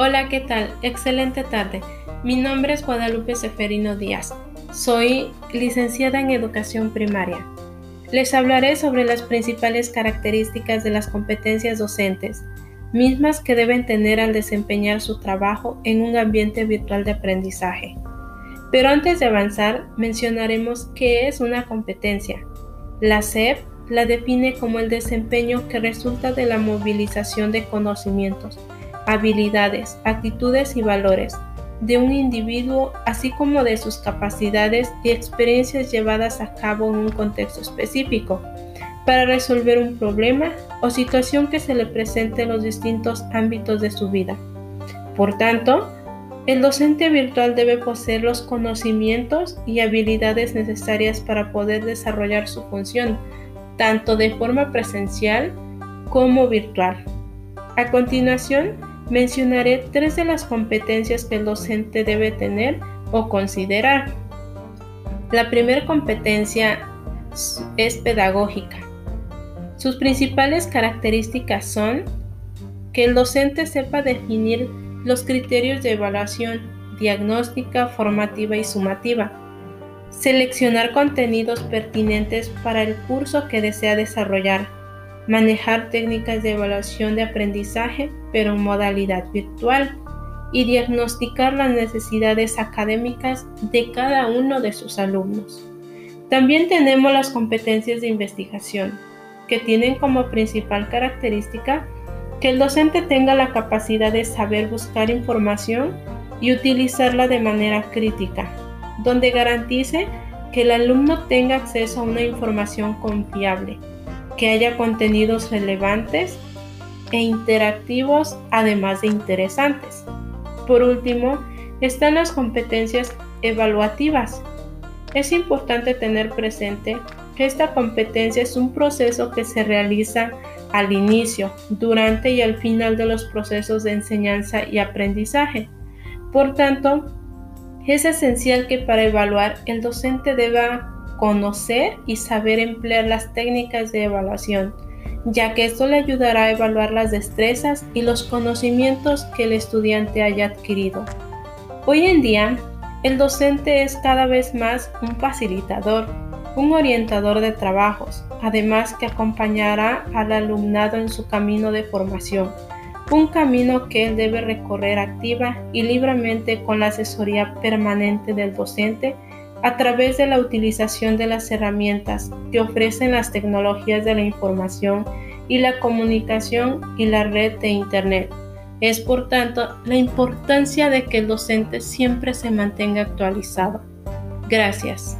Hola, ¿qué tal? Excelente tarde. Mi nombre es Guadalupe Seferino Díaz. Soy licenciada en educación primaria. Les hablaré sobre las principales características de las competencias docentes, mismas que deben tener al desempeñar su trabajo en un ambiente virtual de aprendizaje. Pero antes de avanzar, mencionaremos qué es una competencia. La SEP la define como el desempeño que resulta de la movilización de conocimientos, habilidades, actitudes y valores de un individuo, así como de sus capacidades y experiencias llevadas a cabo en un contexto específico, para resolver un problema o situación que se le presente en los distintos ámbitos de su vida. Por tanto, el docente virtual debe poseer los conocimientos y habilidades necesarias para poder desarrollar su función, tanto de forma presencial como virtual. A continuación, mencionaré tres de las competencias que el docente debe tener o considerar. La primera competencia es pedagógica. Sus principales características son que el docente sepa definir los criterios de evaluación diagnóstica, formativa y sumativa, seleccionar contenidos pertinentes para el curso que desea desarrollar, manejar técnicas de evaluación de aprendizaje, pero en modalidad virtual, y diagnosticar las necesidades académicas de cada uno de sus alumnos. También tenemos las competencias de investigación, que tienen como principal característica que el docente tenga la capacidad de saber buscar información y utilizarla de manera crítica, donde garantice que el alumno tenga acceso a una información confiable, que haya contenidos relevantes e interactivos, además de interesantes. Por último, están las competencias evaluativas. Es importante tener presente que esta competencia es un proceso que se realiza al inicio, durante y al final de los procesos de enseñanza y aprendizaje. Por tanto, es esencial que para evaluar el docente deba conocer y saber emplear las técnicas de evaluación, ya que esto le ayudará a evaluar las destrezas y los conocimientos que el estudiante haya adquirido. Hoy en día, el docente es cada vez más un facilitador, un orientador de trabajos, además que acompañará al alumnado en su camino de formación un camino que él debe recorrer activa y libremente con la asesoría permanente del docente a través de la utilización de las herramientas que ofrecen las tecnologías de la información y la comunicación y la red de Internet. Es por tanto la importancia de que el docente siempre se mantenga actualizado. Gracias.